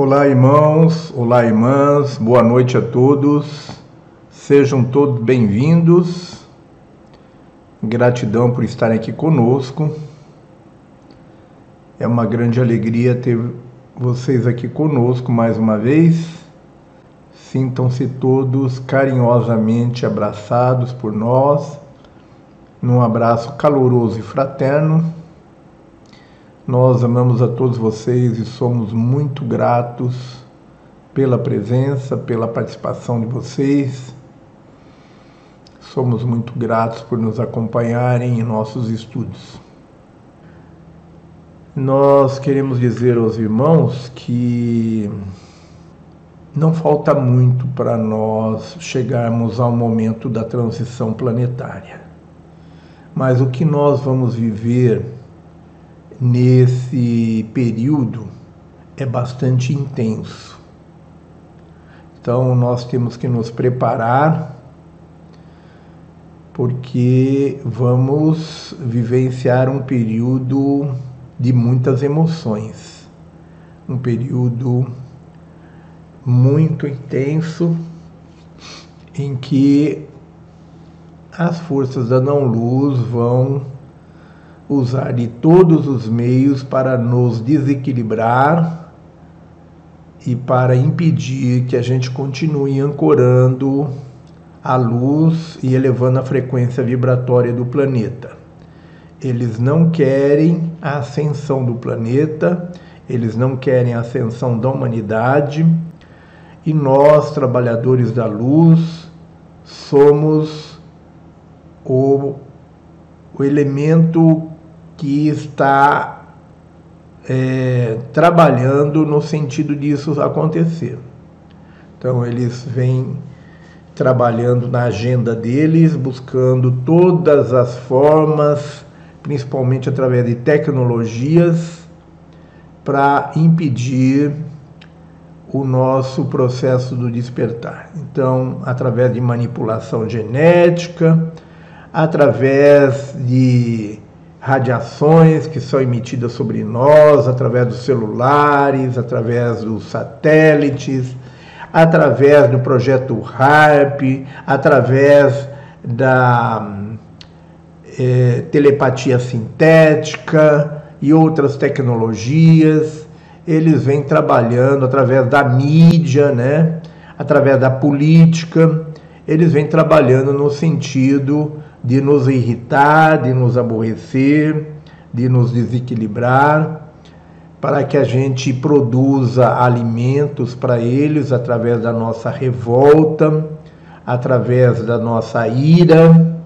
Olá, irmãos, olá, irmãs, boa noite a todos. Sejam todos bem-vindos. Gratidão por estarem aqui conosco. É uma grande alegria ter vocês aqui conosco mais uma vez. Sintam-se todos carinhosamente abraçados por nós, num abraço caloroso e fraterno nós amamos a todos vocês e somos muito gratos pela presença, pela participação de vocês. Somos muito gratos por nos acompanharem em nossos estudos. Nós queremos dizer aos irmãos que não falta muito para nós chegarmos ao momento da transição planetária. Mas o que nós vamos viver nesse período é bastante intenso. Então nós temos que nos preparar porque vamos vivenciar um período de muitas emoções, um período muito intenso em que as forças da não-luz vão usar de todos os meios para nos desequilibrar e para impedir que a gente continue ancorando a luz e elevando a frequência vibratória do planeta. Eles não querem a ascensão do planeta, eles não querem a ascensão da humanidade, e nós, trabalhadores da luz, somos o, o elemento que está é, trabalhando no sentido disso acontecer. Então, eles vêm trabalhando na agenda deles, buscando todas as formas, principalmente através de tecnologias, para impedir o nosso processo do despertar. Então, através de manipulação genética, através de radiações que são emitidas sobre nós através dos celulares, através dos satélites, através do projeto HARP, através da é, telepatia sintética e outras tecnologias. Eles vêm trabalhando através da mídia, né? através da política, eles vêm trabalhando no sentido de nos irritar, de nos aborrecer, de nos desequilibrar, para que a gente produza alimentos para eles através da nossa revolta, através da nossa ira,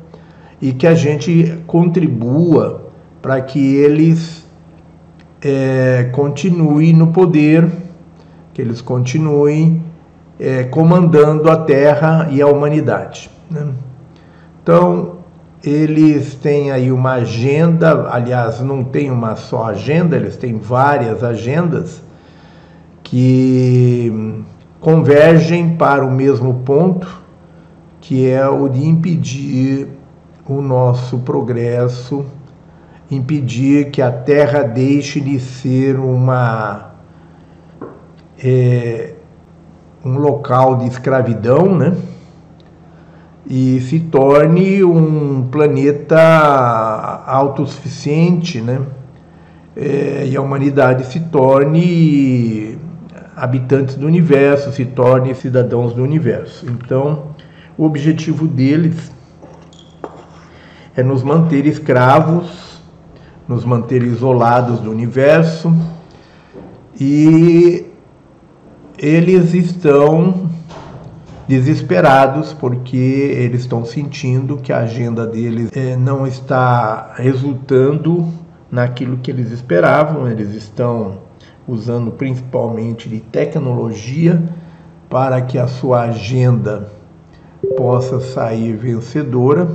e que a gente contribua para que eles é, continuem no poder, que eles continuem é, comandando a Terra e a humanidade. Né? Então, eles têm aí uma agenda, aliás, não tem uma só agenda, eles têm várias agendas que convergem para o mesmo ponto, que é o de impedir o nosso progresso, impedir que a Terra deixe de ser uma é, um local de escravidão, né? E se torne um planeta autossuficiente, né? É, e a humanidade se torne habitantes do universo, se torne cidadãos do universo. Então, o objetivo deles é nos manter escravos, nos manter isolados do universo e eles estão desesperados porque eles estão sentindo que a agenda deles é, não está resultando naquilo que eles esperavam. Eles estão usando principalmente de tecnologia para que a sua agenda possa sair vencedora.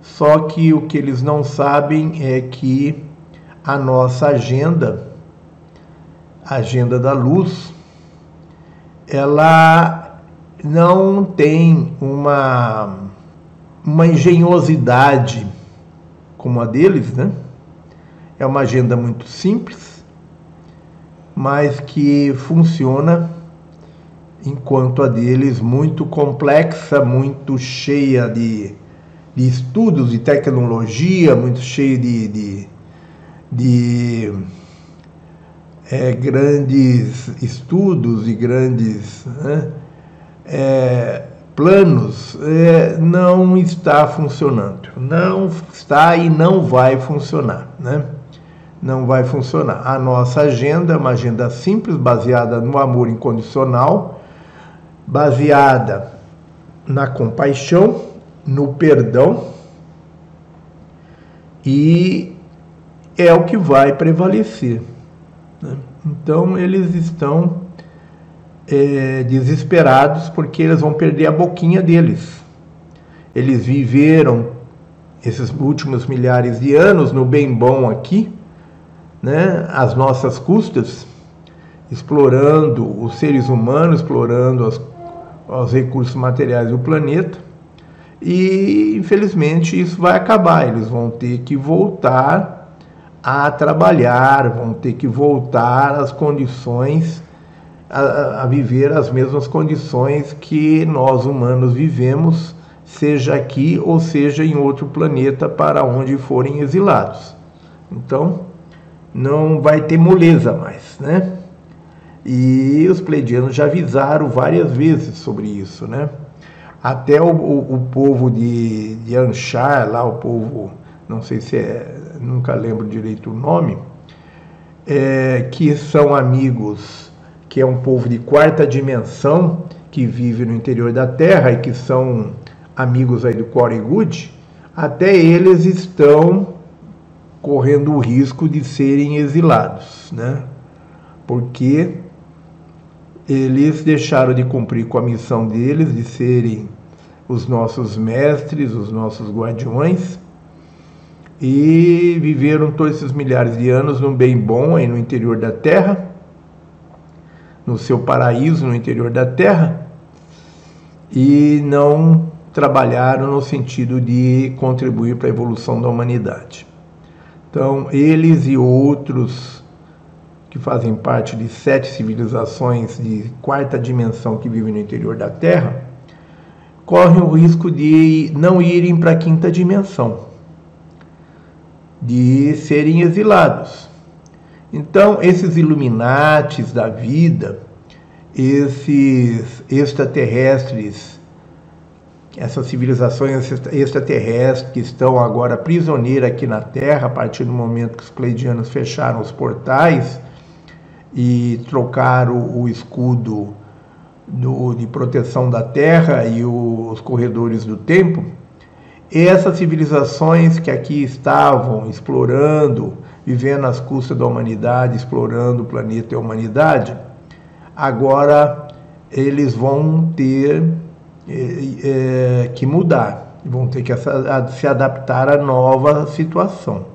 Só que o que eles não sabem é que a nossa agenda, a agenda da luz, ela não tem uma, uma engenhosidade como a deles, né? É uma agenda muito simples, mas que funciona enquanto a deles muito complexa, muito cheia de, de estudos, de tecnologia, muito cheia de, de, de é, grandes estudos e grandes né, é, planos, é, não está funcionando. Não está e não vai funcionar. Né? Não vai funcionar. A nossa agenda é uma agenda simples, baseada no amor incondicional, baseada na compaixão, no perdão e é o que vai prevalecer. Né? Então eles estão é, desesperados porque eles vão perder a boquinha deles. Eles viveram esses últimos milhares de anos no bem bom aqui, né, às nossas custas, explorando os seres humanos, explorando as, os recursos materiais do planeta. E infelizmente isso vai acabar. Eles vão ter que voltar a trabalhar, vão ter que voltar às condições, a, a, viver as mesmas condições que nós humanos vivemos, seja aqui ou seja em outro planeta para onde forem exilados. Então, não vai ter moleza mais, né? E os pleidianos já avisaram várias vezes sobre isso, né? Até o, o, o povo de, de Anchar, lá o povo, não sei se é nunca lembro direito o nome, é, que são amigos, que é um povo de quarta dimensão, que vive no interior da Terra e que são amigos aí do Corey Good, até eles estão correndo o risco de serem exilados, né? Porque eles deixaram de cumprir com a missão deles de serem os nossos mestres, os nossos guardiões, e viveram todos esses milhares de anos num bem bom aí no interior da terra, no seu paraíso no interior da terra, e não trabalharam no sentido de contribuir para a evolução da humanidade. Então, eles e outros que fazem parte de sete civilizações de quarta dimensão que vivem no interior da Terra, correm o risco de não irem para a quinta dimensão de serem exilados. Então, esses iluminatis da vida, esses extraterrestres, essas civilizações extraterrestres que estão agora prisioneiras aqui na Terra, a partir do momento que os pleidianos fecharam os portais e trocaram o escudo do, de proteção da Terra e os corredores do tempo, essas civilizações que aqui estavam explorando, vivendo às custas da humanidade, explorando o planeta e a humanidade, agora eles vão ter é, é, que mudar, vão ter que se adaptar à nova situação.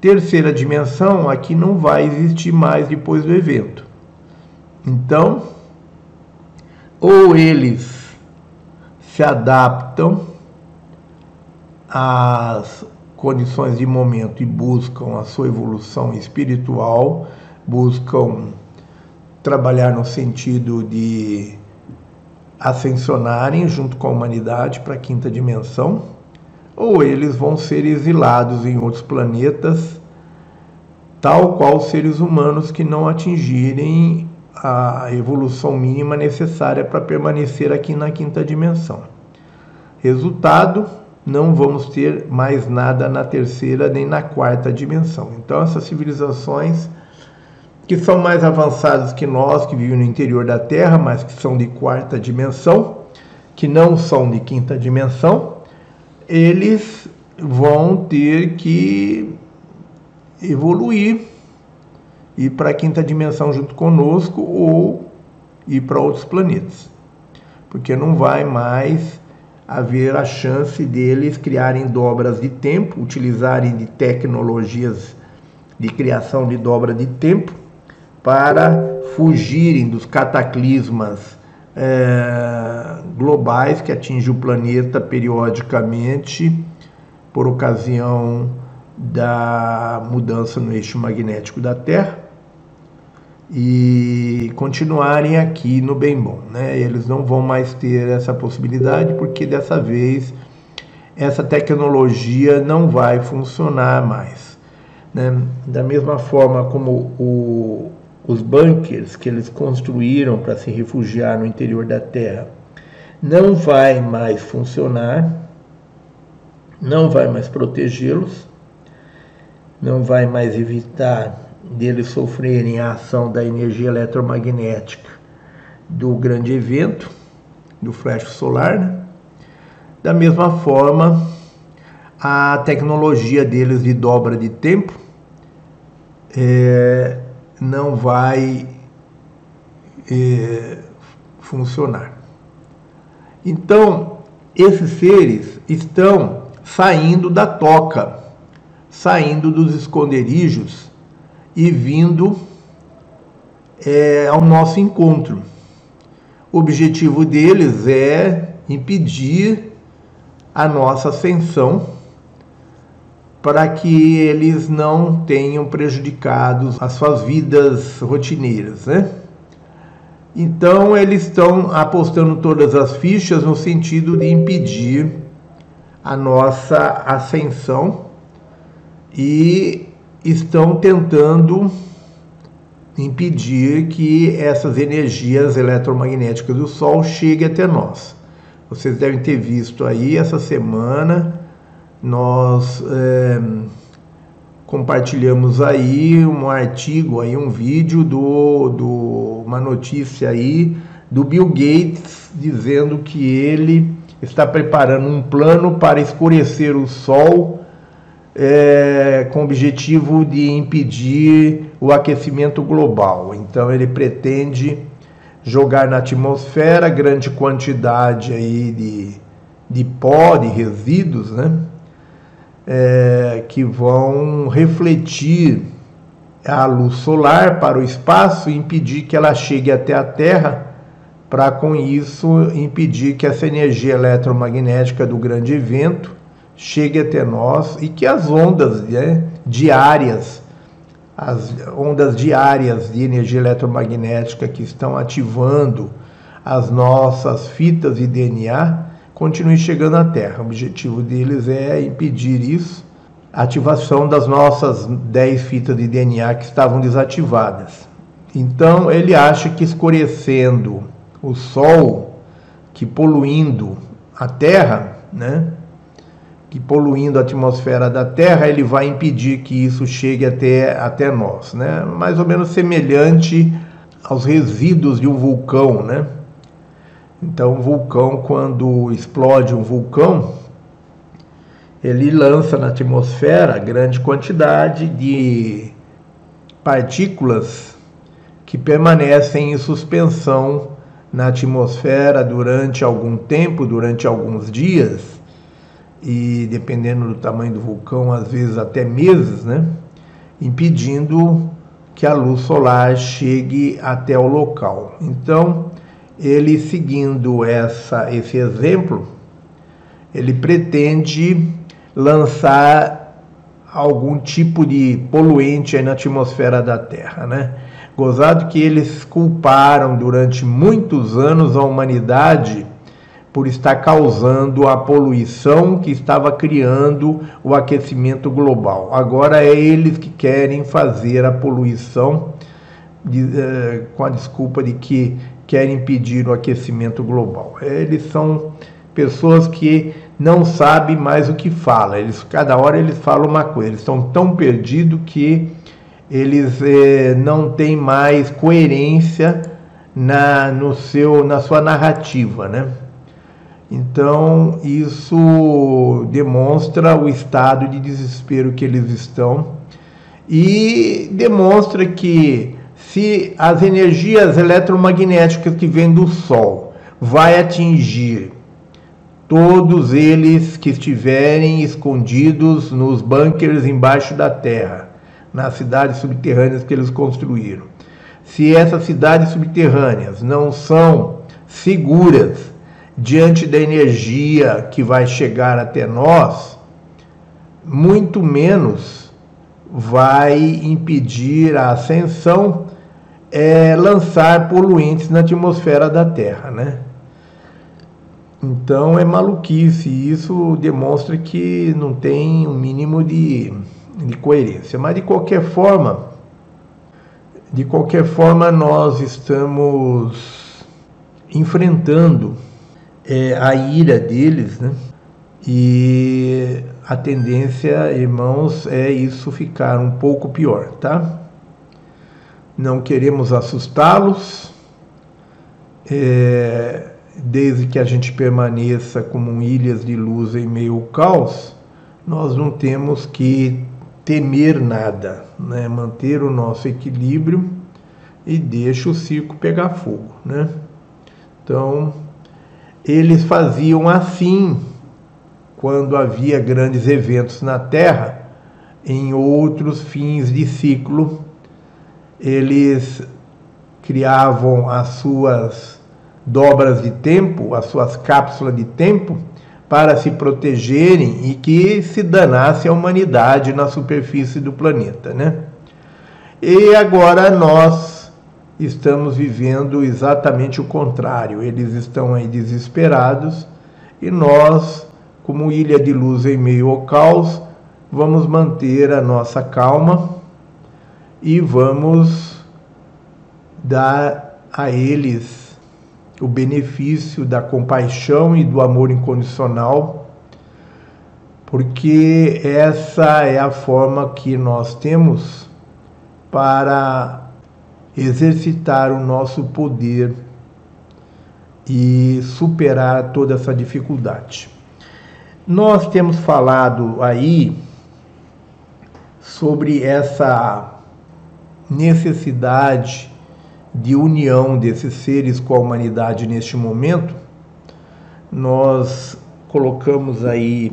Terceira dimensão, aqui não vai existir mais depois do evento. Então, ou eles se adaptam as condições de momento e buscam a sua evolução espiritual, buscam trabalhar no sentido de ascensionarem junto com a humanidade para a quinta dimensão, ou eles vão ser exilados em outros planetas, tal qual seres humanos que não atingirem a evolução mínima necessária para permanecer aqui na quinta dimensão. Resultado: não vamos ter mais nada na terceira nem na quarta dimensão. Então, essas civilizações que são mais avançadas que nós, que vivem no interior da Terra, mas que são de quarta dimensão, que não são de quinta dimensão, eles vão ter que evoluir, ir para a quinta dimensão junto conosco ou ir para outros planetas, porque não vai mais haver a chance deles criarem dobras de tempo, utilizarem de tecnologias de criação de dobra de tempo para fugirem dos cataclismas é, globais que atingem o planeta periodicamente por ocasião da mudança no eixo magnético da Terra e continuarem aqui no bem bom. Né? Eles não vão mais ter essa possibilidade porque dessa vez essa tecnologia não vai funcionar mais. Né? Da mesma forma como o, os bunkers que eles construíram para se refugiar no interior da Terra não vai mais funcionar, não vai mais protegê-los, não vai mais evitar deles sofrerem a ação da energia eletromagnética do grande evento, do flash solar. Né? Da mesma forma, a tecnologia deles de dobra de tempo é, não vai é, funcionar. Então, esses seres estão saindo da toca, saindo dos esconderijos e vindo é, ao nosso encontro. O objetivo deles é impedir a nossa ascensão para que eles não tenham prejudicado as suas vidas rotineiras, né? Então eles estão apostando todas as fichas no sentido de impedir a nossa ascensão e estão tentando impedir que essas energias eletromagnéticas do Sol cheguem até nós. Vocês devem ter visto aí essa semana nós é, compartilhamos aí um artigo aí um vídeo do, do uma notícia aí do Bill Gates dizendo que ele está preparando um plano para escurecer o Sol é, com o objetivo de impedir o aquecimento global. Então ele pretende jogar na atmosfera grande quantidade aí de, de pó, de resíduos, né? É, que vão refletir a luz solar para o espaço e impedir que ela chegue até a Terra, para com isso impedir que essa energia eletromagnética do grande evento chegue até nós e que as ondas né, diárias, as ondas diárias de energia eletromagnética que estão ativando as nossas fitas de DNA continuem chegando à Terra. O objetivo deles é impedir isso, a ativação das nossas 10 fitas de DNA que estavam desativadas. Então ele acha que escurecendo o Sol, que poluindo a Terra, né, que poluindo a atmosfera da Terra, ele vai impedir que isso chegue até, até nós, né? Mais ou menos semelhante aos resíduos de um vulcão, né? Então, o vulcão, quando explode um vulcão, ele lança na atmosfera grande quantidade de partículas que permanecem em suspensão na atmosfera durante algum tempo, durante alguns dias, e dependendo do tamanho do vulcão, às vezes até meses, né? impedindo que a luz solar chegue até o local. Então, ele seguindo essa, esse exemplo, ele pretende lançar algum tipo de poluente na atmosfera da Terra, né? Gozado que eles culparam durante muitos anos a humanidade por estar causando a poluição que estava criando o aquecimento global. Agora é eles que querem fazer a poluição de, eh, com a desculpa de que querem impedir o aquecimento global. Eles são pessoas que não sabem mais o que falam. Eles cada hora eles falam uma coisa. Eles estão tão perdidos que eles eh, não têm mais coerência na no seu na sua narrativa, né? Então, isso demonstra o estado de desespero que eles estão e demonstra que se as energias eletromagnéticas que vêm do Sol vai atingir todos eles que estiverem escondidos nos bunkers embaixo da terra, nas cidades subterrâneas que eles construíram. Se essas cidades subterrâneas não são seguras diante da energia que vai chegar até nós, muito menos vai impedir a ascensão é lançar poluentes na atmosfera da Terra, né? Então é maluquice, isso demonstra que não tem um mínimo de, de coerência. Mas de qualquer forma, de qualquer forma nós estamos enfrentando é, a ira deles, né? E a tendência, irmãos, é isso ficar um pouco pior, tá? Não queremos assustá-los, é, desde que a gente permaneça como ilhas de luz em meio ao caos, nós não temos que temer nada, né? manter o nosso equilíbrio e deixa o circo pegar fogo. Né? Então, eles faziam assim quando havia grandes eventos na Terra, em outros fins de ciclo, eles criavam as suas dobras de tempo, as suas cápsulas de tempo, para se protegerem e que se danasse a humanidade na superfície do planeta, né? E agora nós estamos vivendo exatamente o contrário. Eles estão aí desesperados e nós como ilha de luz em meio ao caos, vamos manter a nossa calma e vamos dar a eles o benefício da compaixão e do amor incondicional, porque essa é a forma que nós temos para exercitar o nosso poder e superar toda essa dificuldade. Nós temos falado aí sobre essa necessidade de união desses seres com a humanidade neste momento. Nós colocamos aí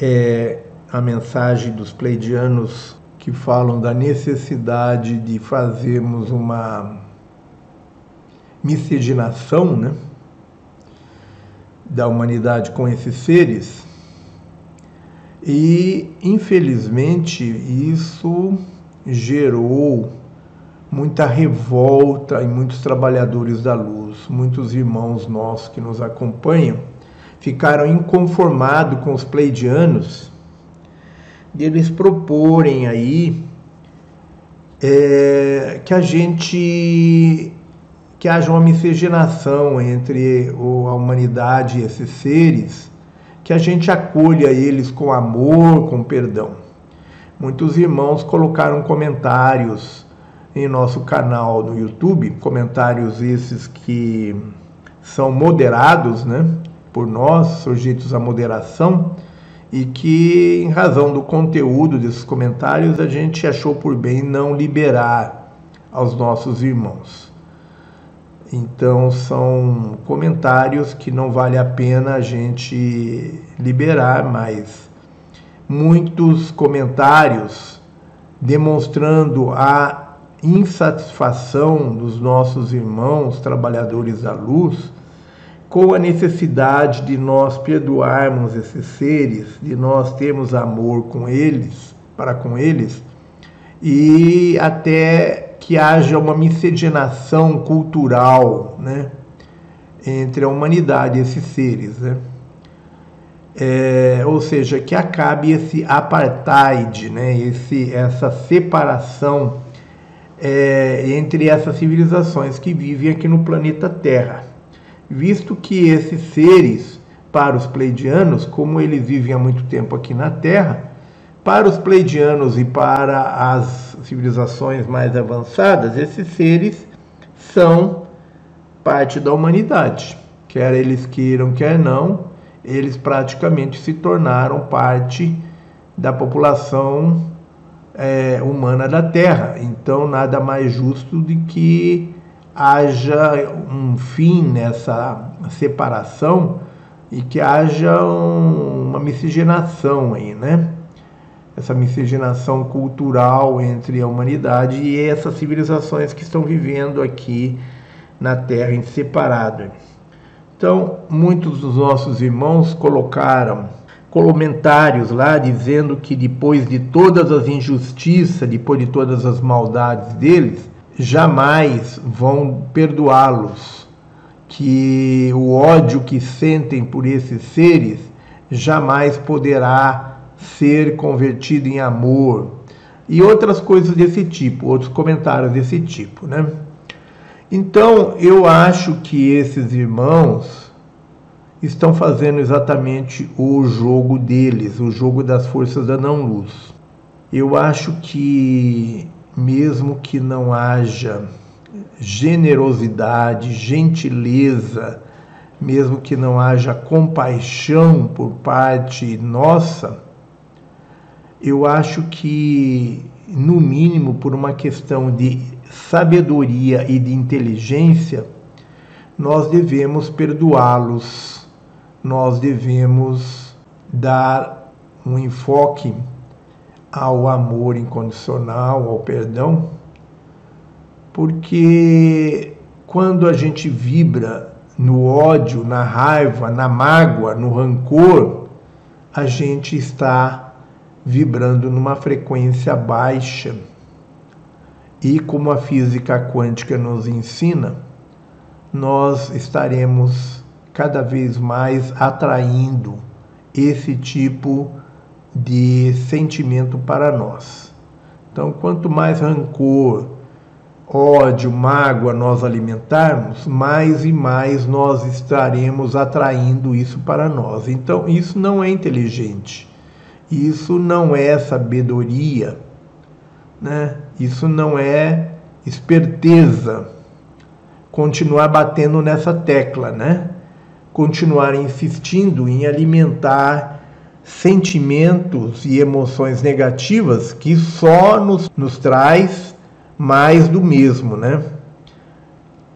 é, a mensagem dos pleidianos que falam da necessidade de fazermos uma miscigenação, né? da humanidade com esses seres. E, infelizmente, isso gerou muita revolta em muitos trabalhadores da luz, muitos irmãos nossos que nos acompanham ficaram inconformados com os pleidianos de eles proporem aí é, que a gente que haja uma miscigenação entre a humanidade e esses seres, que a gente acolha eles com amor, com perdão. Muitos irmãos colocaram comentários em nosso canal no YouTube, comentários esses que são moderados, né, por nós, sujeitos à moderação, e que, em razão do conteúdo desses comentários, a gente achou por bem não liberar aos nossos irmãos. Então são comentários que não vale a pena a gente liberar, mas muitos comentários demonstrando a insatisfação dos nossos irmãos trabalhadores da luz com a necessidade de nós perdoarmos esses seres, de nós termos amor com eles, para com eles, e até que haja uma miscigenação cultural né, entre a humanidade e esses seres. Né? É, ou seja, que acabe esse apartheid, né, esse, essa separação é, entre essas civilizações que vivem aqui no planeta Terra. Visto que esses seres, para os pleidianos, como eles vivem há muito tempo aqui na Terra, para os pleidianos e para as civilizações mais avançadas, esses seres são parte da humanidade. Quer eles queiram, quer não, eles praticamente se tornaram parte da população é, humana da Terra. Então, nada mais justo de que haja um fim nessa separação e que haja um, uma miscigenação aí, né? essa miscigenação cultural entre a humanidade e essas civilizações que estão vivendo aqui na Terra em separado. Então, muitos dos nossos irmãos colocaram comentários lá dizendo que depois de todas as injustiças, depois de todas as maldades deles, jamais vão perdoá-los, que o ódio que sentem por esses seres jamais poderá ser convertido em amor e outras coisas desse tipo, outros comentários desse tipo, né? Então, eu acho que esses irmãos estão fazendo exatamente o jogo deles, o jogo das forças da não-luz. Eu acho que, mesmo que não haja generosidade, gentileza, mesmo que não haja compaixão por parte nossa, eu acho que, no mínimo, por uma questão de sabedoria e de inteligência, nós devemos perdoá-los, nós devemos dar um enfoque ao amor incondicional, ao perdão, porque quando a gente vibra no ódio, na raiva, na mágoa, no rancor, a gente está vibrando numa frequência baixa. E como a física quântica nos ensina, nós estaremos cada vez mais atraindo esse tipo de sentimento para nós. Então, quanto mais rancor, ódio, mágoa nós alimentarmos, mais e mais nós estaremos atraindo isso para nós. Então, isso não é inteligente. Isso não é sabedoria, né? Isso não é esperteza. Continuar batendo nessa tecla, né? Continuar insistindo em alimentar sentimentos e emoções negativas que só nos, nos traz mais do mesmo, né?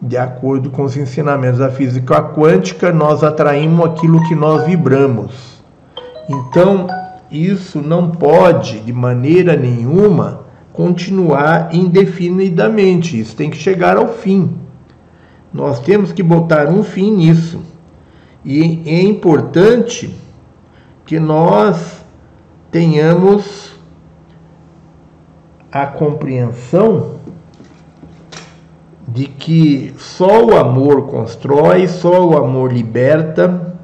De acordo com os ensinamentos da física quântica, nós atraímos aquilo que nós vibramos. Então, isso não pode, de maneira nenhuma, continuar indefinidamente. Isso tem que chegar ao fim. Nós temos que botar um fim nisso. E é importante que nós tenhamos a compreensão de que só o amor constrói, só o amor liberta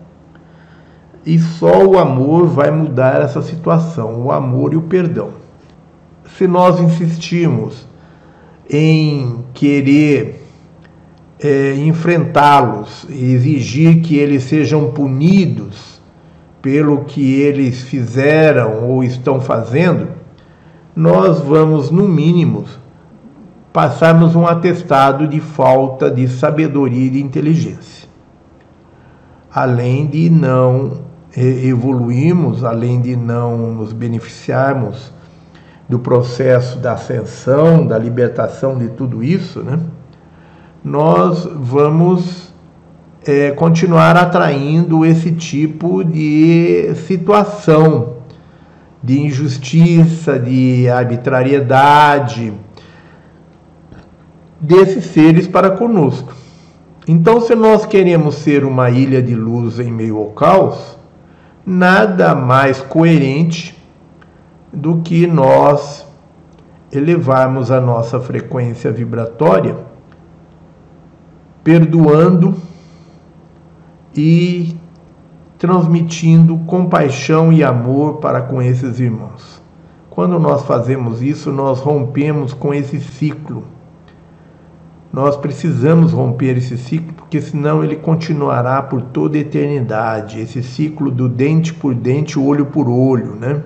e só o amor vai mudar essa situação, o amor e o perdão. Se nós insistimos em querer é, enfrentá-los, exigir que eles sejam punidos pelo que eles fizeram ou estão fazendo, nós vamos, no mínimo, passarmos um atestado de falta de sabedoria e de inteligência. Além de não evoluirmos, além de não nos beneficiarmos do processo da ascensão, da libertação de tudo isso, né? nós vamos é, continuar atraindo esse tipo de situação de injustiça, de arbitrariedade desses seres para conosco. Então, se nós queremos ser uma ilha de luz em meio ao caos, nada mais coerente do que nós elevarmos a nossa frequência vibratória, perdoando e transmitindo compaixão e amor para com esses irmãos. Quando nós fazemos isso, nós rompemos com esse ciclo. Nós precisamos romper esse ciclo, porque senão ele continuará por toda a eternidade. Esse ciclo do dente por dente, olho por olho, né?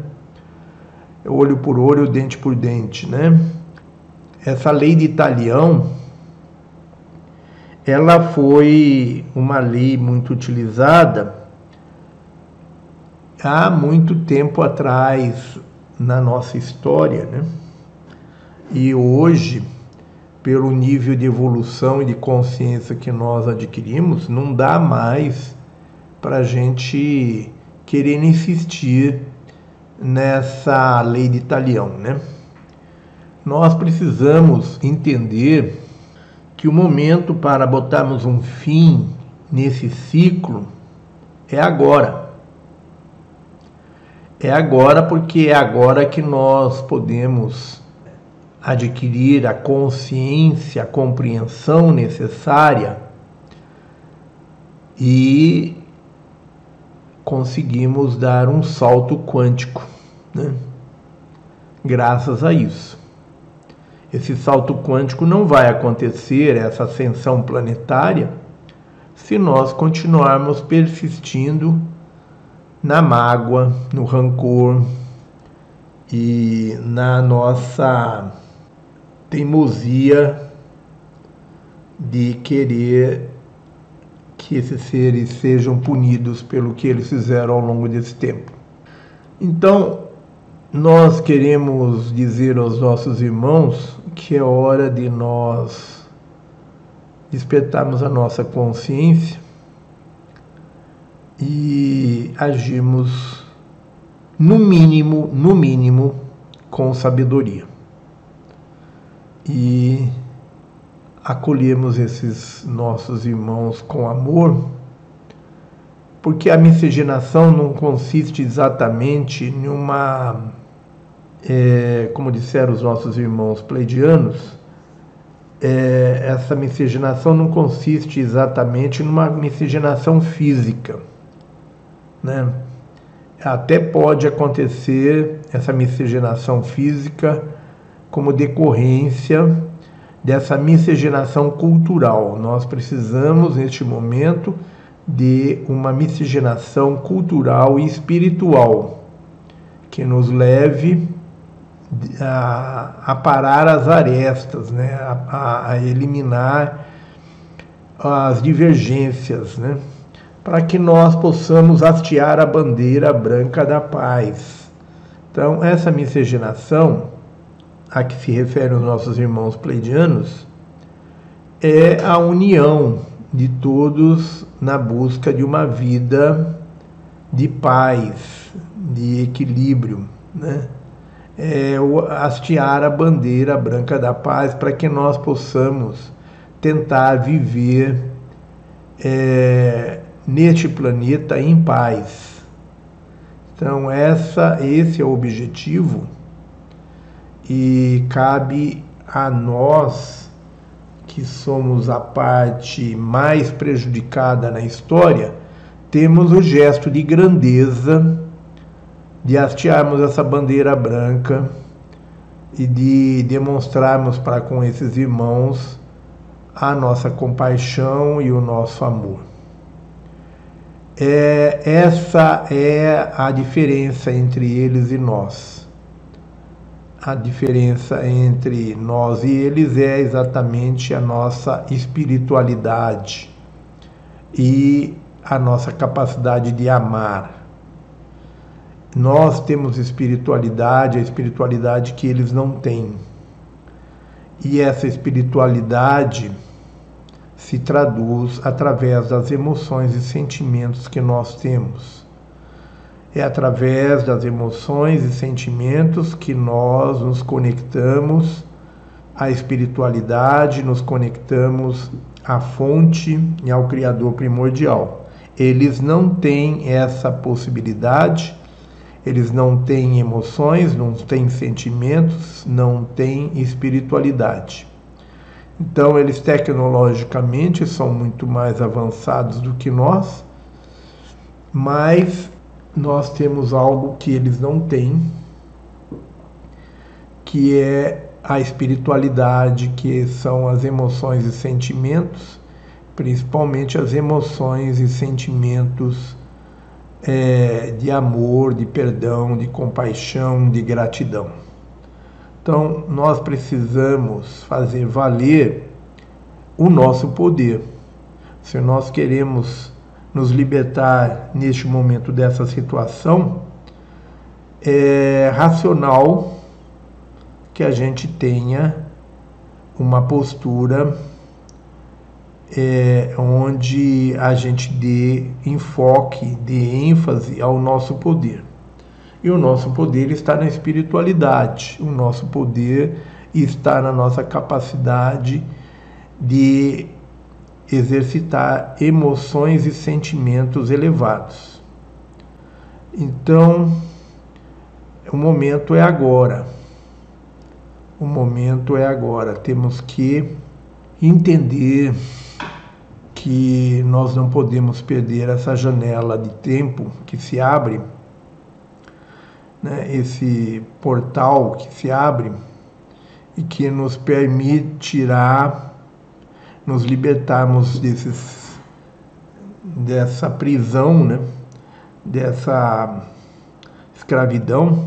Olho por olho, dente por dente, né? Essa lei de Italião, ela foi uma lei muito utilizada há muito tempo atrás na nossa história, né? E hoje, pelo nível de evolução e de consciência que nós adquirimos, não dá mais para a gente querer insistir nessa lei de Italião, né? Nós precisamos entender que o momento para botarmos um fim nesse ciclo é agora é agora porque é agora que nós podemos adquirir a consciência, a compreensão necessária e conseguimos dar um salto quântico, né? graças a isso. Esse salto quântico não vai acontecer, essa ascensão planetária, se nós continuarmos persistindo na mágoa, no rancor e na nossa teimosia de querer que esses seres sejam punidos pelo que eles fizeram ao longo desse tempo. Então, nós queremos dizer aos nossos irmãos que é hora de nós despertarmos a nossa consciência e agirmos no mínimo, no mínimo, com sabedoria. E acolhemos esses nossos irmãos com amor, porque a miscigenação não consiste exatamente em uma, é, como disseram os nossos irmãos pleidianos, é, essa miscigenação não consiste exatamente numa miscigenação física. Né? Até pode acontecer essa miscigenação física como decorrência dessa miscigenação cultural. Nós precisamos, neste momento, de uma miscigenação cultural e espiritual que nos leve a, a parar as arestas, né? a, a eliminar as divergências, né? para que nós possamos hastear a bandeira branca da paz. Então, essa miscigenação a que se referem os nossos irmãos pleidianos é a união de todos na busca de uma vida de paz, de equilíbrio, né? É hastear a bandeira branca da paz para que nós possamos tentar viver é, neste planeta em paz. Então essa, esse é o objetivo e cabe a nós, que somos a parte mais prejudicada na história, temos o gesto de grandeza de hastearmos essa bandeira branca e de demonstrarmos para com esses irmãos a nossa compaixão e o nosso amor. É, essa é a diferença entre eles e nós a diferença entre nós e eles é exatamente a nossa espiritualidade e a nossa capacidade de amar. Nós temos espiritualidade, a espiritualidade que eles não têm. E essa espiritualidade se traduz através das emoções e sentimentos que nós temos é através das emoções e sentimentos que nós nos conectamos à espiritualidade, nos conectamos à fonte e ao Criador primordial. Eles não têm essa possibilidade, eles não têm emoções, não têm sentimentos, não têm espiritualidade. Então, eles tecnologicamente são muito mais avançados do que nós, mas nós temos algo que eles não têm, que é a espiritualidade, que são as emoções e sentimentos, principalmente as emoções e sentimentos é, de amor, de perdão, de compaixão, de gratidão. Então, nós precisamos fazer valer o nosso poder. Se nós queremos nos libertar neste momento dessa situação, é racional que a gente tenha uma postura é, onde a gente dê enfoque, dê ênfase ao nosso poder. E o nosso poder está na espiritualidade, o nosso poder está na nossa capacidade de exercitar emoções e sentimentos elevados. Então, o momento é agora. O momento é agora. Temos que entender que nós não podemos perder essa janela de tempo que se abre, né, esse portal que se abre e que nos permitirá nos libertarmos desses, dessa prisão, né, dessa escravidão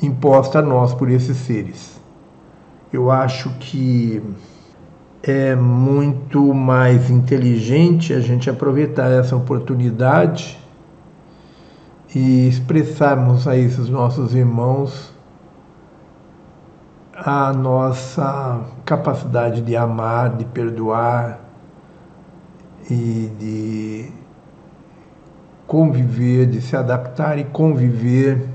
imposta a nós por esses seres. Eu acho que é muito mais inteligente a gente aproveitar essa oportunidade e expressarmos a esses nossos irmãos a nossa capacidade de amar, de perdoar e de conviver, de se adaptar e conviver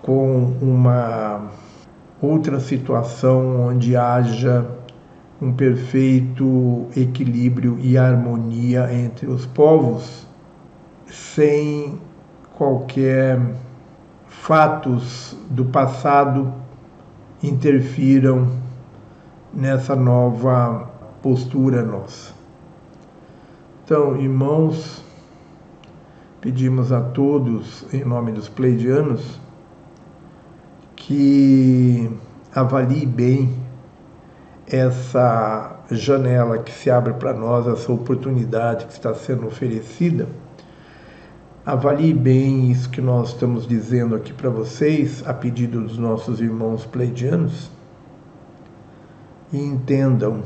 com uma outra situação onde haja um perfeito equilíbrio e harmonia entre os povos, sem qualquer fatos do passado interfiram nessa nova postura nossa. Então, irmãos, pedimos a todos, em nome dos pleidianos, que avalie bem essa janela que se abre para nós, essa oportunidade que está sendo oferecida. Avalie bem isso que nós estamos dizendo aqui para vocês, a pedido dos nossos irmãos pleidianos, e entendam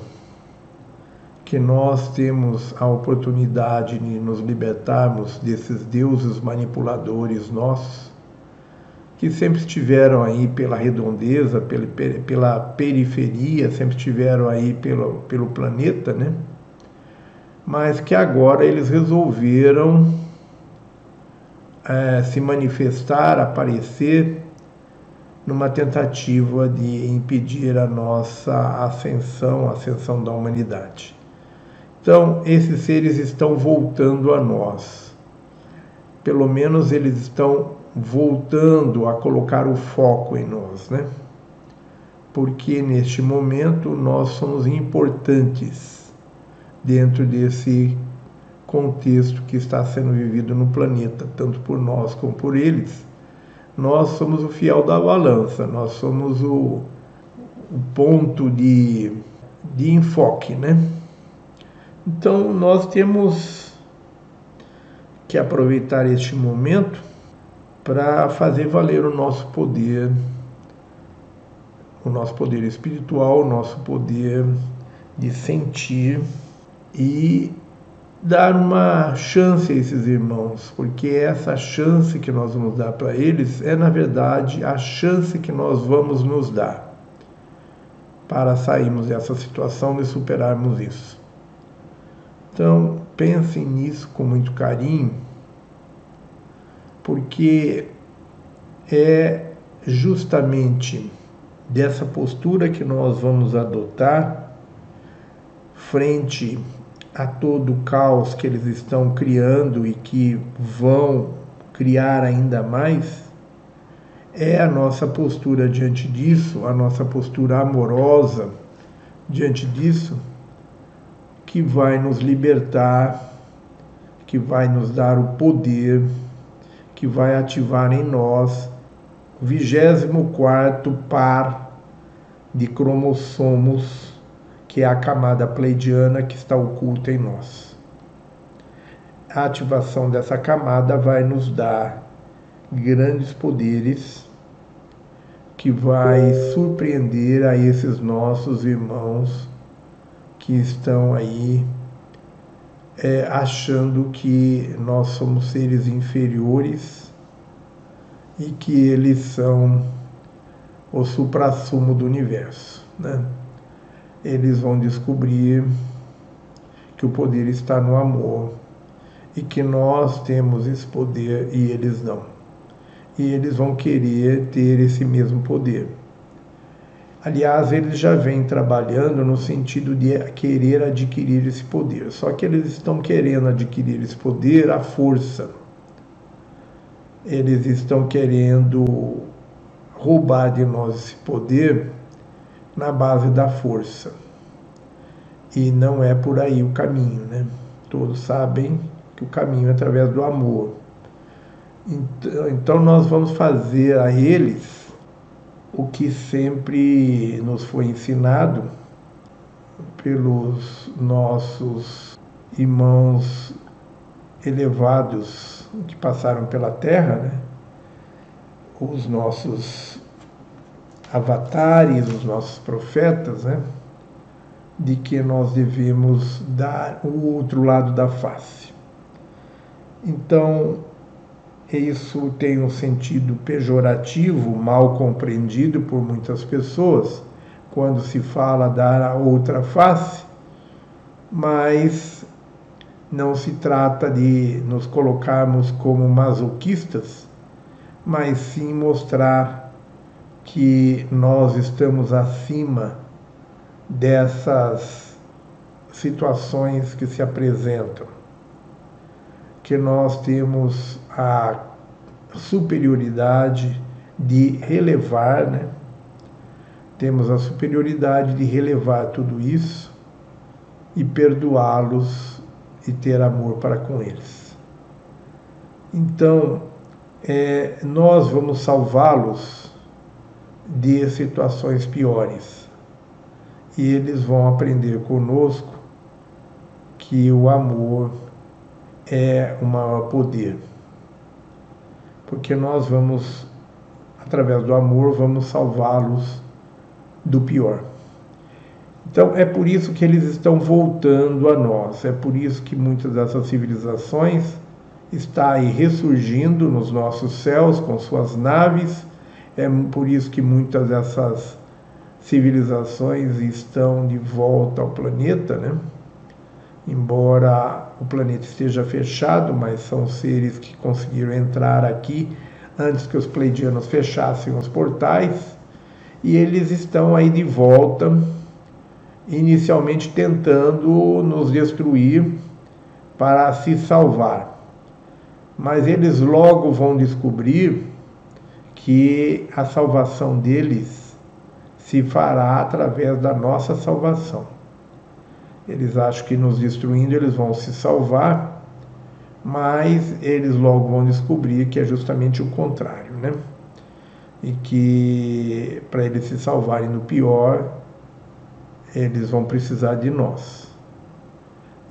que nós temos a oportunidade de nos libertarmos desses deuses manipuladores nossos que sempre estiveram aí pela redondeza, pela, pela periferia, sempre estiveram aí pelo, pelo planeta, né? Mas que agora eles resolveram é, se manifestar, aparecer numa tentativa de impedir a nossa ascensão, a ascensão da humanidade. Então, esses seres estão voltando a nós. Pelo menos eles estão voltando a colocar o foco em nós, né? Porque neste momento nós somos importantes dentro desse contexto que está sendo vivido no planeta, tanto por nós como por eles. Nós somos o fiel da balança, nós somos o, o ponto de, de enfoque, né? Então nós temos que aproveitar este momento para fazer valer o nosso poder, o nosso poder espiritual, o nosso poder de sentir e dar uma chance a esses irmãos, porque essa chance que nós vamos dar para eles é, na verdade, a chance que nós vamos nos dar para sairmos dessa situação e superarmos isso. Então, pensem nisso com muito carinho porque é justamente dessa postura que nós vamos adotar frente a todo o caos que eles estão criando e que vão criar ainda mais, é a nossa postura diante disso, a nossa postura amorosa diante disso, que vai nos libertar, que vai nos dar o poder que vai ativar em nós o 24 par de cromossomos, que é a camada pleidiana que está oculta em nós. A ativação dessa camada vai nos dar grandes poderes que vai surpreender a esses nossos irmãos que estão aí é, achando que nós somos seres inferiores e que eles são o suprassumo do universo. Né? Eles vão descobrir que o poder está no amor e que nós temos esse poder e eles não. E eles vão querer ter esse mesmo poder. Aliás, eles já vêm trabalhando no sentido de querer adquirir esse poder. Só que eles estão querendo adquirir esse poder à força. Eles estão querendo roubar de nós esse poder na base da força. E não é por aí o caminho, né? Todos sabem que o caminho é através do amor. Então, então nós vamos fazer a eles o que sempre nos foi ensinado pelos nossos irmãos elevados que passaram pela Terra, né? os nossos avatares, os nossos profetas, né? de que nós devemos dar o outro lado da face. Então, isso tem um sentido pejorativo, mal compreendido por muitas pessoas, quando se fala dar a outra face, mas não se trata de nos colocarmos como masoquistas, mas sim mostrar que nós estamos acima dessas situações que se apresentam, que nós temos a superioridade de relevar, né? Temos a superioridade de relevar tudo isso e perdoá-los e ter amor para com eles. Então, é, nós vamos salvá-los de situações piores e eles vão aprender conosco que o amor é o maior poder. Porque nós vamos, através do amor, vamos salvá-los do pior. Então é por isso que eles estão voltando a nós, é por isso que muitas dessas civilizações estão aí ressurgindo nos nossos céus com suas naves, é por isso que muitas dessas civilizações estão de volta ao planeta, né? Embora o planeta esteja fechado, mas são seres que conseguiram entrar aqui antes que os pleidianos fechassem os portais, e eles estão aí de volta, inicialmente tentando nos destruir para se salvar. Mas eles logo vão descobrir que a salvação deles se fará através da nossa salvação. Eles acham que nos destruindo eles vão se salvar, mas eles logo vão descobrir que é justamente o contrário, né? E que para eles se salvarem no pior, eles vão precisar de nós.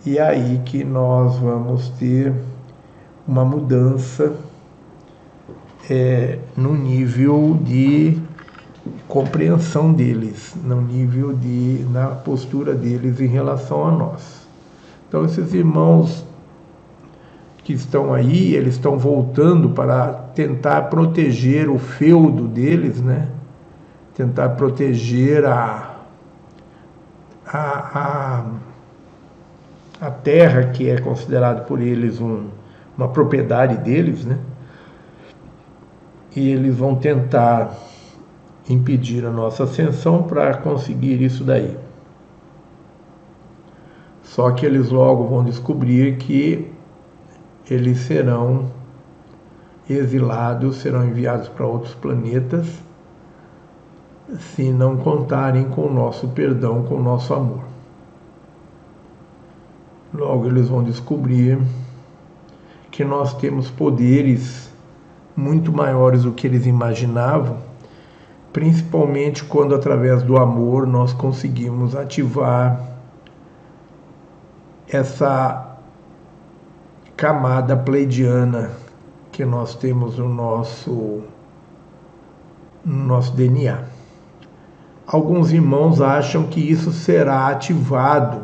E é aí que nós vamos ter uma mudança é, no nível de compreensão deles, no nível de, na postura deles em relação a nós. Então esses irmãos que estão aí, eles estão voltando para tentar proteger o feudo deles, né? Tentar proteger a, a, a, a terra que é considerada por eles um, uma propriedade deles, né? E eles vão tentar impedir a nossa ascensão para conseguir isso daí. Só que eles logo vão descobrir que eles serão exilados, serão enviados para outros planetas, se não contarem com o nosso perdão, com o nosso amor. Logo eles vão descobrir que nós temos poderes muito maiores do que eles imaginavam principalmente quando, através do amor, nós conseguimos ativar essa camada pleidiana que nós temos no nosso, no nosso DNA. Alguns irmãos acham que isso será ativado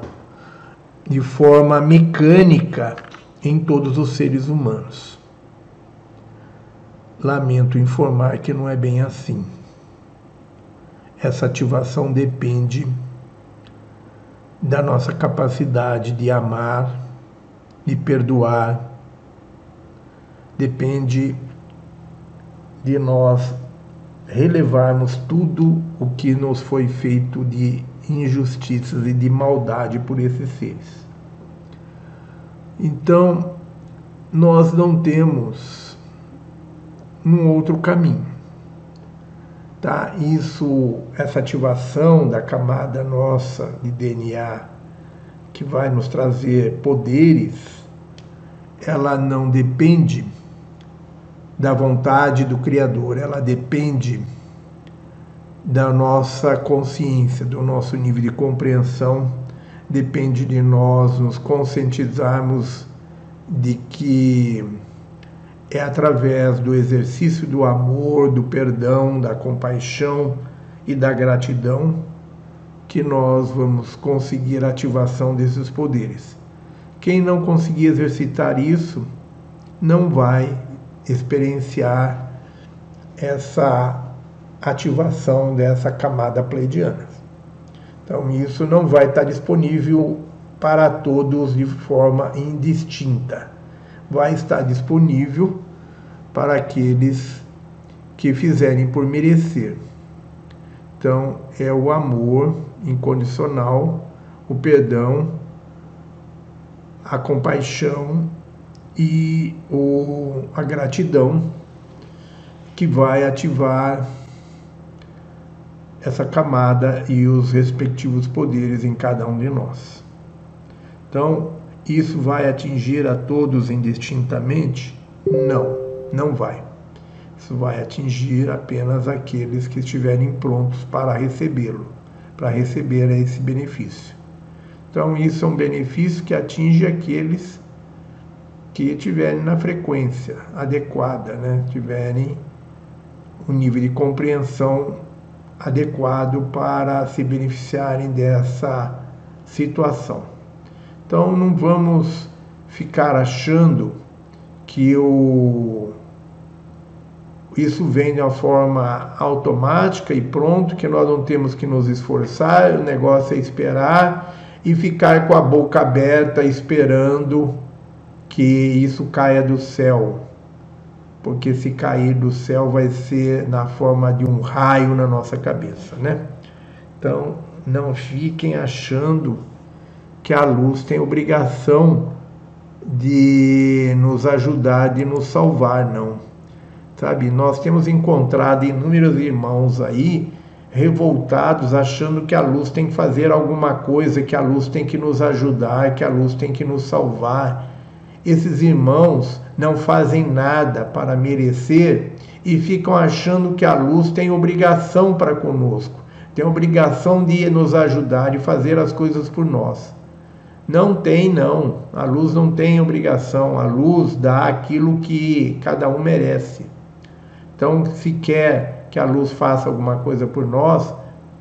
de forma mecânica em todos os seres humanos. Lamento informar que não é bem assim. Essa ativação depende da nossa capacidade de amar, de perdoar, depende de nós relevarmos tudo o que nos foi feito de injustiças e de maldade por esses seres. Então, nós não temos um outro caminho Tá? Isso, essa ativação da camada nossa de DNA que vai nos trazer poderes, ela não depende da vontade do Criador, ela depende da nossa consciência, do nosso nível de compreensão, depende de nós nos conscientizarmos de que é através do exercício do amor, do perdão, da compaixão e da gratidão que nós vamos conseguir a ativação desses poderes. Quem não conseguir exercitar isso não vai experienciar essa ativação dessa camada pleidiana. Então, isso não vai estar disponível para todos de forma indistinta. Vai estar disponível para aqueles que fizerem por merecer. Então, é o amor incondicional, o perdão, a compaixão e o, a gratidão que vai ativar essa camada e os respectivos poderes em cada um de nós. Então, isso vai atingir a todos indistintamente? Não, não vai. Isso vai atingir apenas aqueles que estiverem prontos para recebê-lo, para receber esse benefício. Então, isso é um benefício que atinge aqueles que estiverem na frequência adequada, né? tiverem um nível de compreensão adequado para se beneficiarem dessa situação. Então não vamos ficar achando que o isso vem de uma forma automática e pronto, que nós não temos que nos esforçar, o negócio é esperar e ficar com a boca aberta esperando que isso caia do céu porque se cair do céu vai ser na forma de um raio na nossa cabeça, né? Então, não fiquem achando que a luz tem obrigação de nos ajudar, de nos salvar, não. Sabe, nós temos encontrado inúmeros irmãos aí revoltados, achando que a luz tem que fazer alguma coisa, que a luz tem que nos ajudar, que a luz tem que nos salvar. Esses irmãos não fazem nada para merecer e ficam achando que a luz tem obrigação para conosco, tem obrigação de nos ajudar e fazer as coisas por nós. Não tem, não. A luz não tem obrigação. A luz dá aquilo que cada um merece. Então, se quer que a luz faça alguma coisa por nós,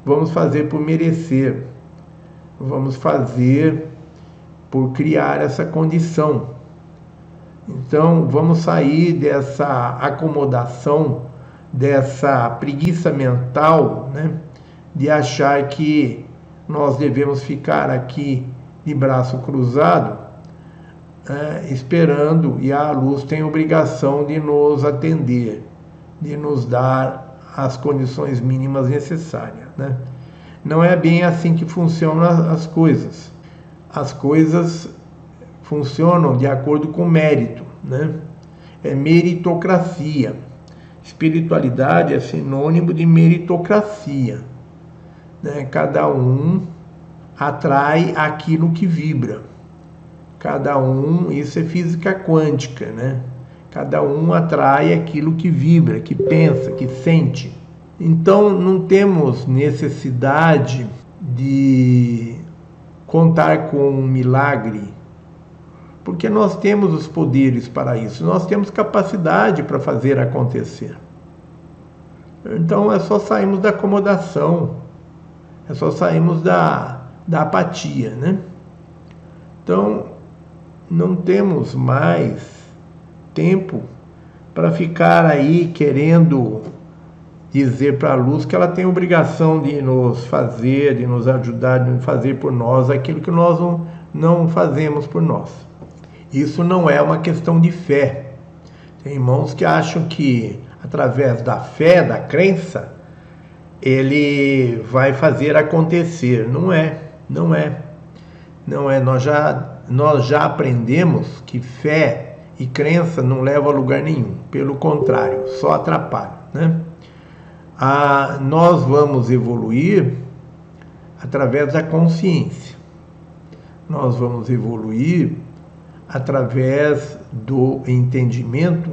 vamos fazer por merecer. Vamos fazer por criar essa condição então, vamos sair dessa acomodação, dessa preguiça mental, né, de achar que nós devemos ficar aqui de braço cruzado, é, esperando, e a luz tem obrigação de nos atender, de nos dar as condições mínimas necessárias. Né? Não é bem assim que funcionam as coisas. As coisas funcionam de acordo com mérito, né? É meritocracia. Espiritualidade é sinônimo de meritocracia. Né? Cada um atrai aquilo que vibra. Cada um, isso é física quântica, né? Cada um atrai aquilo que vibra, que pensa, que sente. Então não temos necessidade de contar com um milagre porque nós temos os poderes para isso, nós temos capacidade para fazer acontecer. Então é só sairmos da acomodação, é só sairmos da, da apatia, né? Então não temos mais tempo para ficar aí querendo dizer para a luz que ela tem obrigação de nos fazer, de nos ajudar, de fazer por nós aquilo que nós não, não fazemos por nós. Isso não é uma questão de fé. Tem irmãos que acham que através da fé, da crença, ele vai fazer acontecer. Não é, não é. Não é, nós já nós já aprendemos que fé e crença não levam a lugar nenhum, pelo contrário, só atrapalham, né? a, nós vamos evoluir através da consciência. Nós vamos evoluir através do entendimento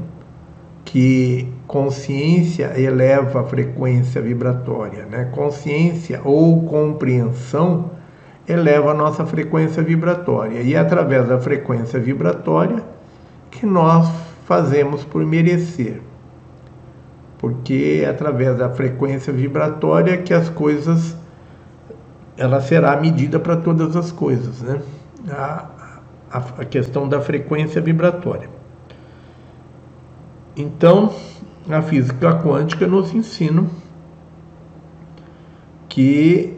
que consciência eleva a frequência vibratória, né? Consciência ou compreensão eleva a nossa frequência vibratória e é através da frequência vibratória que nós fazemos por merecer. Porque é através da frequência vibratória que as coisas ela será medida para todas as coisas, né? A, a, a questão da frequência vibratória. Então, a física quântica nos ensina que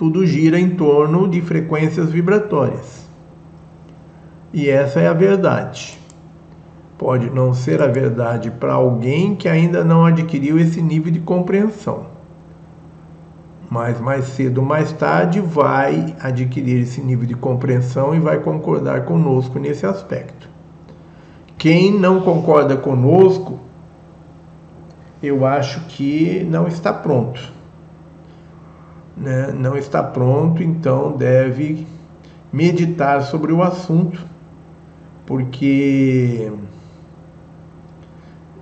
tudo gira em torno de frequências vibratórias. E essa é a verdade. Pode não ser a verdade para alguém que ainda não adquiriu esse nível de compreensão. Mas mais cedo ou mais tarde vai adquirir esse nível de compreensão e vai concordar conosco nesse aspecto. Quem não concorda conosco, eu acho que não está pronto. Né? Não está pronto, então deve meditar sobre o assunto, porque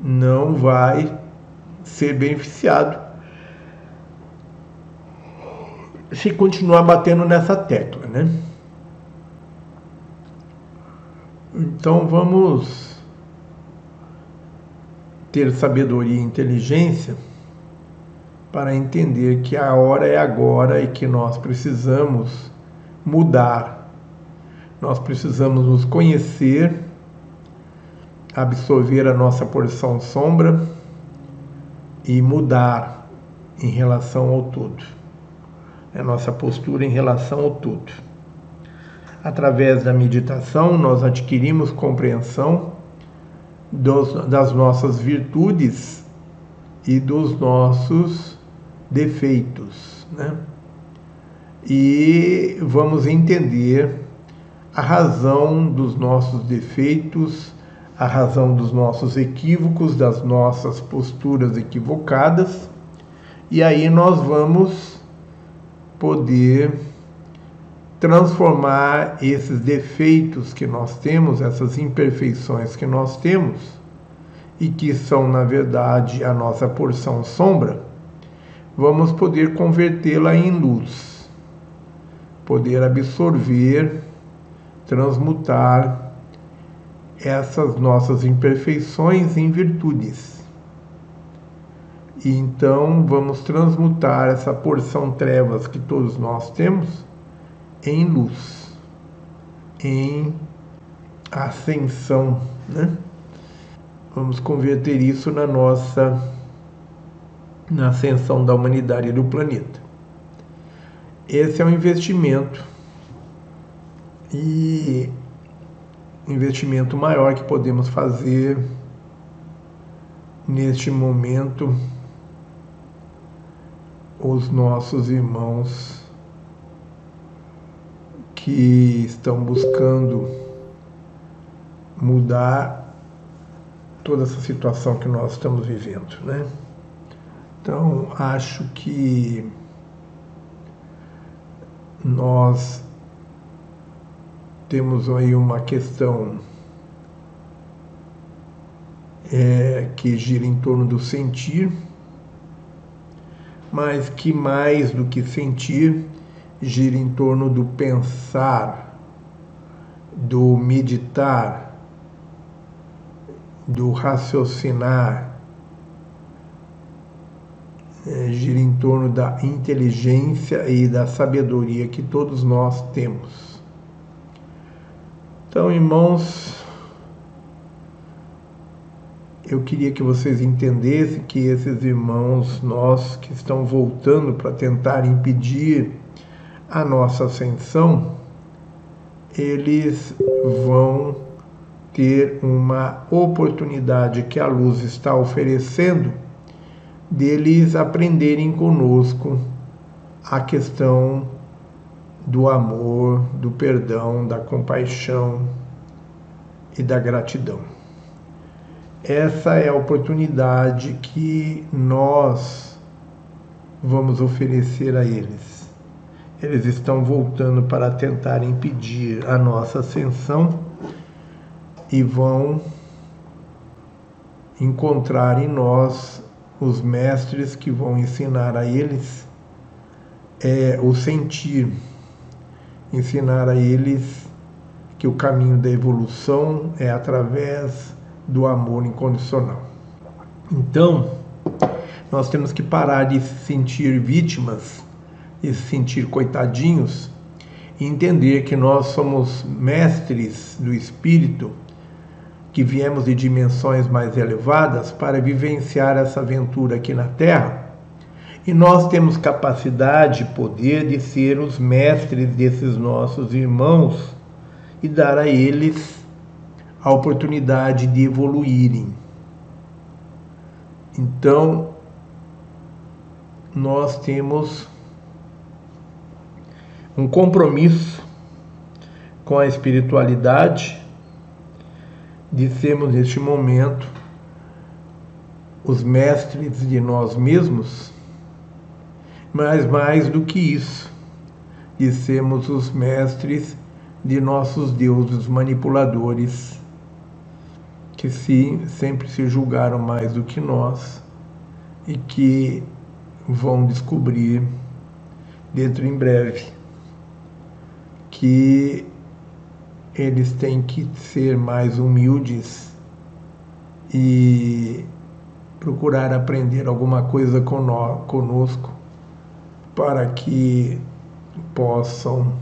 não vai ser beneficiado se continuar batendo nessa tecla, né? Então vamos ter sabedoria e inteligência para entender que a hora é agora e que nós precisamos mudar. Nós precisamos nos conhecer, absorver a nossa porção sombra e mudar em relação ao todo. É a nossa postura em relação ao todo. Através da meditação, nós adquirimos compreensão dos, das nossas virtudes e dos nossos defeitos, né? E vamos entender a razão dos nossos defeitos, a razão dos nossos equívocos, das nossas posturas equivocadas, e aí nós vamos poder transformar esses defeitos que nós temos, essas imperfeições que nós temos, e que são, na verdade, a nossa porção sombra, vamos poder convertê-la em luz, poder absorver, transmutar essas nossas imperfeições em virtudes. E então vamos transmutar essa porção trevas que todos nós temos em luz, em ascensão, né? Vamos converter isso na nossa na ascensão da humanidade e do planeta. Esse é um investimento e investimento maior que podemos fazer neste momento os nossos irmãos que estão buscando mudar toda essa situação que nós estamos vivendo, né? Então, acho que nós temos aí uma questão é, que gira em torno do sentir, mas que mais do que sentir, gira em torno do pensar, do meditar, do raciocinar, é, gira em torno da inteligência e da sabedoria que todos nós temos. Então, irmãos, eu queria que vocês entendessem que esses irmãos, nós que estão voltando para tentar impedir a nossa ascensão, eles vão ter uma oportunidade que a luz está oferecendo deles aprenderem conosco a questão do amor, do perdão, da compaixão e da gratidão. essa é a oportunidade que nós vamos oferecer a eles. Eles estão voltando para tentar impedir a nossa ascensão e vão encontrar em nós os mestres que vão ensinar a eles é, o sentir, ensinar a eles que o caminho da evolução é através do amor incondicional. Então, nós temos que parar de se sentir vítimas e se sentir coitadinhos e entender que nós somos mestres do espírito que viemos de dimensões mais elevadas para vivenciar essa aventura aqui na Terra. E nós temos capacidade, poder de ser os mestres desses nossos irmãos e dar a eles a oportunidade de evoluírem. Então, nós temos um compromisso com a espiritualidade de sermos neste momento os mestres de nós mesmos, mas mais do que isso, de sermos os mestres de nossos deuses manipuladores, que se, sempre se julgaram mais do que nós e que vão descobrir dentro em breve que eles têm que ser mais humildes e procurar aprender alguma coisa conosco para que possam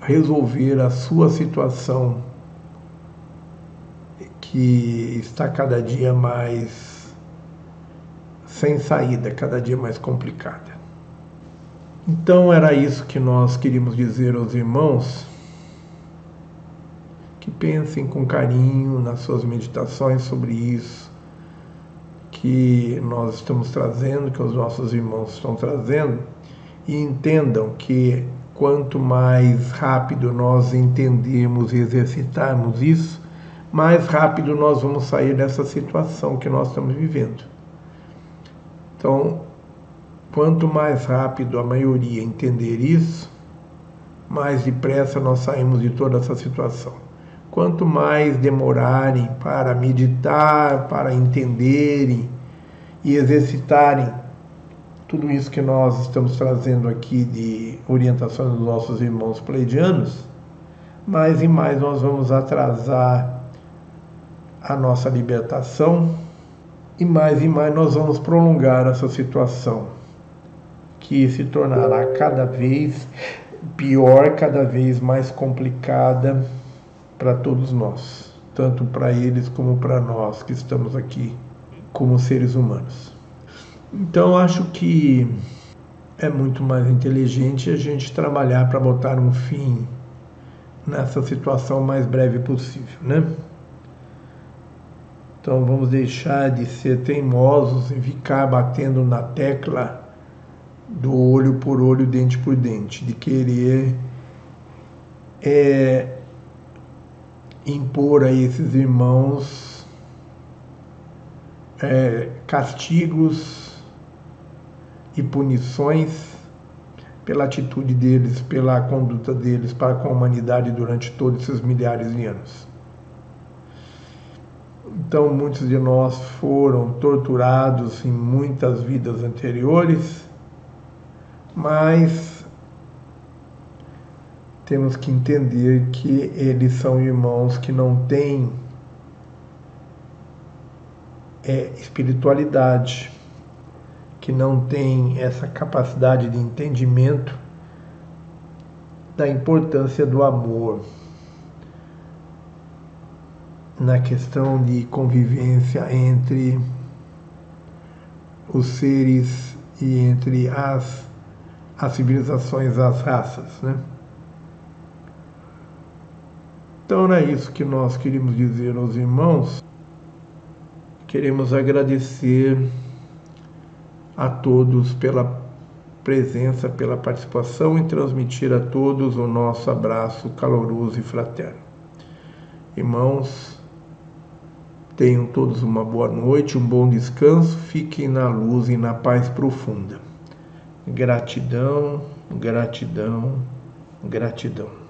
resolver a sua situação que está cada dia mais sem saída, cada dia mais complicada. Então era isso que nós queríamos dizer aos irmãos que pensem com carinho nas suas meditações sobre isso que nós estamos trazendo, que os nossos irmãos estão trazendo, e entendam que quanto mais rápido nós entendermos e exercitarmos isso, mais rápido nós vamos sair dessa situação que nós estamos vivendo. Então, quanto mais rápido a maioria entender isso, mais depressa nós saímos de toda essa situação. Quanto mais demorarem para meditar, para entenderem e exercitarem tudo isso que nós estamos trazendo aqui de orientações dos nossos irmãos pleidianos, mais e mais nós vamos atrasar a nossa libertação e mais e mais nós vamos prolongar essa situação que se tornará cada vez pior, cada vez mais complicada para todos nós, tanto para eles como para nós que estamos aqui como seres humanos. Então acho que é muito mais inteligente a gente trabalhar para botar um fim nessa situação o mais breve possível, né? Então vamos deixar de ser teimosos e ficar batendo na tecla do olho por olho, dente por dente, de querer é, impor a esses irmãos é, castigos e punições pela atitude deles, pela conduta deles para com a humanidade durante todos esses milhares de anos. Então, muitos de nós foram torturados em muitas vidas anteriores, mas temos que entender que eles são irmãos que não têm é, espiritualidade que não tem essa capacidade de entendimento da importância do amor na questão de convivência entre os seres e entre as, as civilizações, as raças, né? Então era isso que nós queríamos dizer aos irmãos. Queremos agradecer a todos pela presença, pela participação e transmitir a todos o nosso abraço caloroso e fraterno. Irmãos, Tenham todos uma boa noite, um bom descanso, fiquem na luz e na paz profunda. Gratidão, gratidão, gratidão.